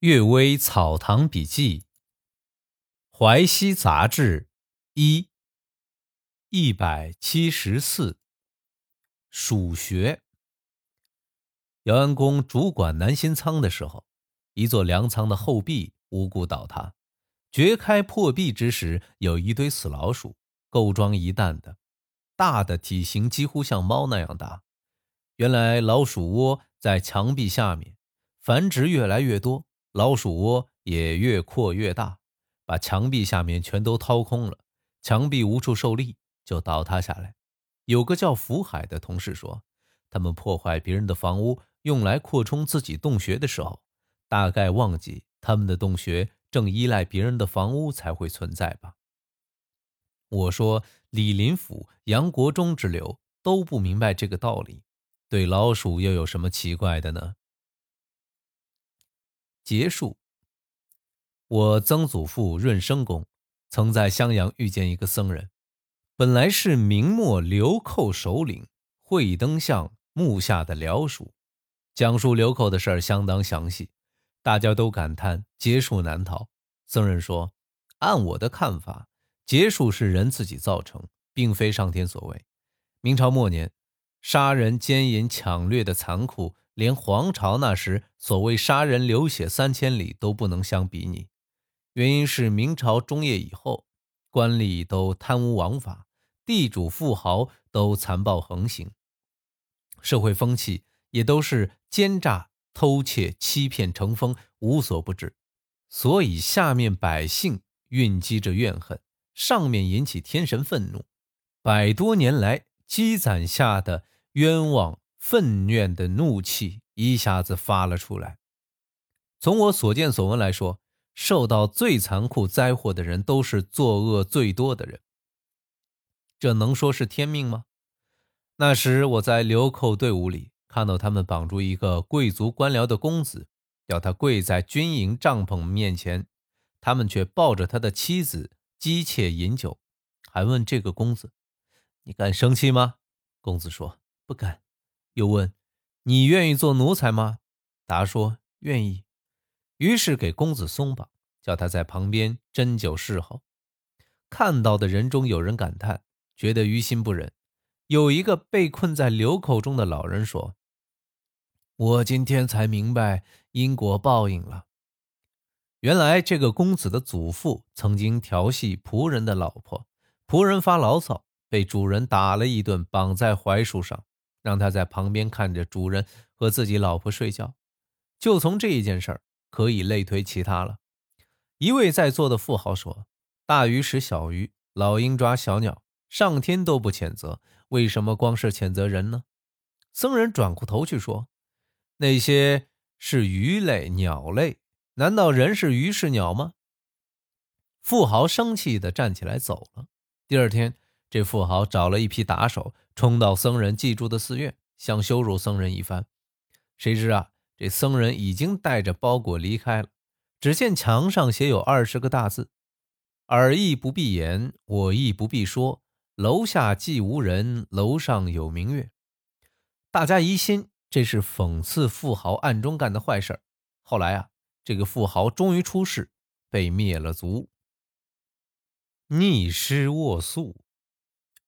阅微草堂笔记，淮西杂志一一百七十四，蜀学。姚安公主管南新仓的时候，一座粮仓的后壁无故倒塌，掘开破壁之时，有一堆死老鼠，够装一担的，大的体型几乎像猫那样大。原来老鼠窝在墙壁下面，繁殖越来越多。老鼠窝也越扩越大，把墙壁下面全都掏空了，墙壁无处受力，就倒塌下来。有个叫福海的同事说，他们破坏别人的房屋，用来扩充自己洞穴的时候，大概忘记他们的洞穴正依赖别人的房屋才会存在吧。我说李林甫、杨国忠之流都不明白这个道理，对老鼠又有什么奇怪的呢？结束。我曾祖父润生公曾在襄阳遇见一个僧人，本来是明末流寇首领惠登相幕下的僚属，讲述流寇的事儿相当详细，大家都感叹劫数难逃。僧人说：“按我的看法，劫数是人自己造成，并非上天所为。明朝末年，杀人、奸淫、抢掠的残酷。”连皇朝那时所谓杀人流血三千里都不能相比拟，原因是明朝中叶以后，官吏都贪污枉法，地主富豪都残暴横行，社会风气也都是奸诈、偷窃、欺骗成风，无所不至，所以下面百姓蕴积着怨恨，上面引起天神愤怒，百多年来积攒下的冤枉。愤怨的怒气一下子发了出来。从我所见所闻来说，受到最残酷灾祸的人都是作恶最多的人。这能说是天命吗？那时我在流寇队伍里看到他们绑住一个贵族官僚的公子，要他跪在军营帐篷面前，他们却抱着他的妻子姬妾饮酒，还问这个公子：“你敢生气吗？”公子说：“不敢。”又问：“你愿意做奴才吗？”答说：“愿意。”于是给公子松绑，叫他在旁边斟酒侍候。看到的人中有人感叹，觉得于心不忍。有一个被困在流口中的老人说：“我今天才明白因果报应了。原来这个公子的祖父曾经调戏仆人的老婆，仆人发牢骚，被主人打了一顿，绑在槐树上。”让他在旁边看着主人和自己老婆睡觉，就从这一件事儿可以类推其他了。一位在座的富豪说：“大鱼食小鱼，老鹰抓小鸟，上天都不谴责，为什么光是谴责人呢？”僧人转过头去说：“那些是鱼类、鸟类，难道人是鱼是鸟吗？”富豪生气地站起来走了。第二天。这富豪找了一批打手，冲到僧人寄住的寺院，想羞辱僧人一番。谁知啊，这僧人已经带着包裹离开了。只见墙上写有二十个大字：“尔亦不必言，我亦不必说。楼下既无人，楼上有明月。”大家疑心这是讽刺富豪暗中干的坏事后来啊，这个富豪终于出事，被灭了族。逆师卧宿。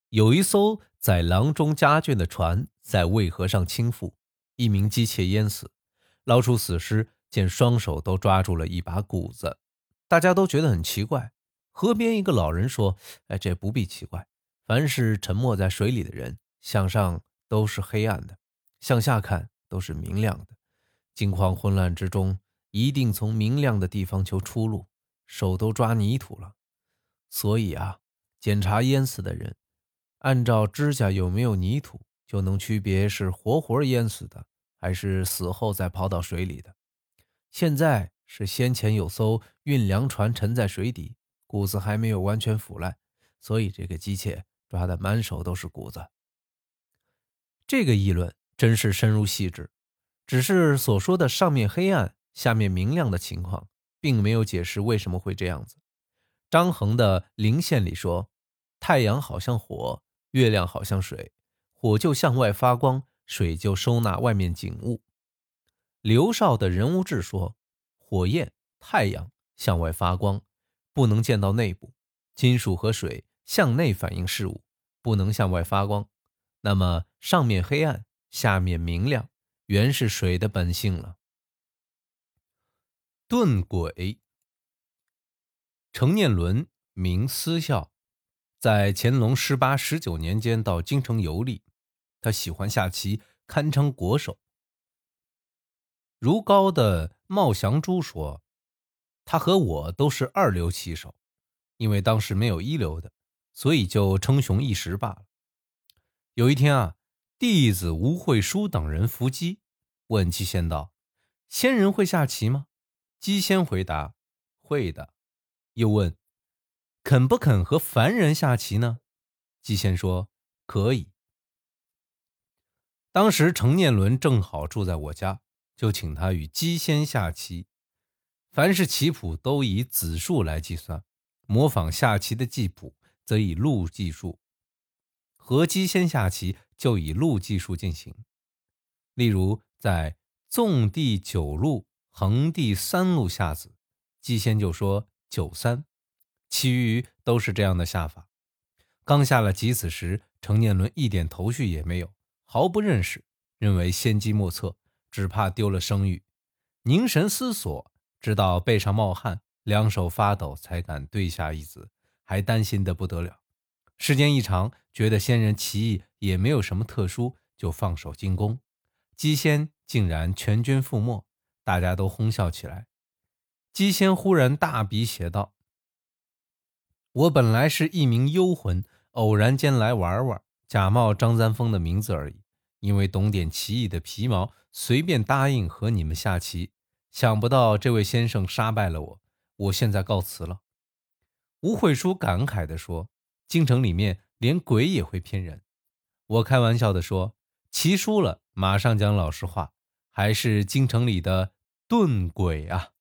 有一艘载郎中家眷的船在渭河上倾覆，一名姬妾淹死。捞出死尸，见双手都抓住了一把谷子，大家都觉得很奇怪。河边一个老人说：“哎，这不必奇怪。凡是沉没在水里的人，向上都是黑暗的，向下看都是明亮的。惊慌混乱之中，一定从明亮的地方求出路，手都抓泥土了。所以啊，检查淹死的人。”按照指甲有没有泥土，就能区别是活活淹死的，还是死后再抛到水里的。现在是先前有艘运粮船沉在水底，骨子还没有完全腐烂，所以这个姬妾抓的满手都是骨子。这个议论真是深入细致，只是所说的上面黑暗，下面明亮的情况，并没有解释为什么会这样子。张衡的《灵县》里说：“太阳好像火。”月亮好像水，火就向外发光，水就收纳外面景物。刘少的人物志说：“火焰、太阳向外发光，不能见到内部；金属和水向内反映事物，不能向外发光。那么上面黑暗，下面明亮，原是水的本性了。遁鬼。程念伦，名思孝，在乾隆十八、十九年间到京城游历。他喜欢下棋，堪称国手。如皋的茂祥珠说：“他和我都是二流棋手，因为当时没有一流的，所以就称雄一时罢了。”有一天啊，弟子吴慧书等人伏击，问姬仙道：“仙人会下棋吗？”姬仙回答：“会的。”又问：“肯不肯和凡人下棋呢？”姬仙说：“可以。”当时程念伦正好住在我家。就请他与姬仙下棋，凡是棋谱都以子数来计算，模仿下棋的记谱则以路计数。和姬仙下棋就以路计数进行。例如，在纵第九路、横第三路下子，姬仙就说九三，其余都是这样的下法。刚下了几子时，程念伦一点头绪也没有，毫不认识，认为先机莫测。只怕丢了声誉，凝神思索，直到背上冒汗，两手发抖，才敢对下一子，还担心的不得了。时间一长，觉得仙人棋艺也没有什么特殊，就放手进攻。姬仙竟然全军覆没，大家都哄笑起来。姬仙忽然大笔写道：“我本来是一名幽魂，偶然间来玩玩，假冒张三丰的名字而已。”因为懂点棋艺的皮毛，随便答应和你们下棋。想不到这位先生杀败了我，我现在告辞了。吴慧书感慨地说：“京城里面连鬼也会骗人。”我开玩笑地说：“棋输了，马上讲老实话，还是京城里的遁鬼啊。”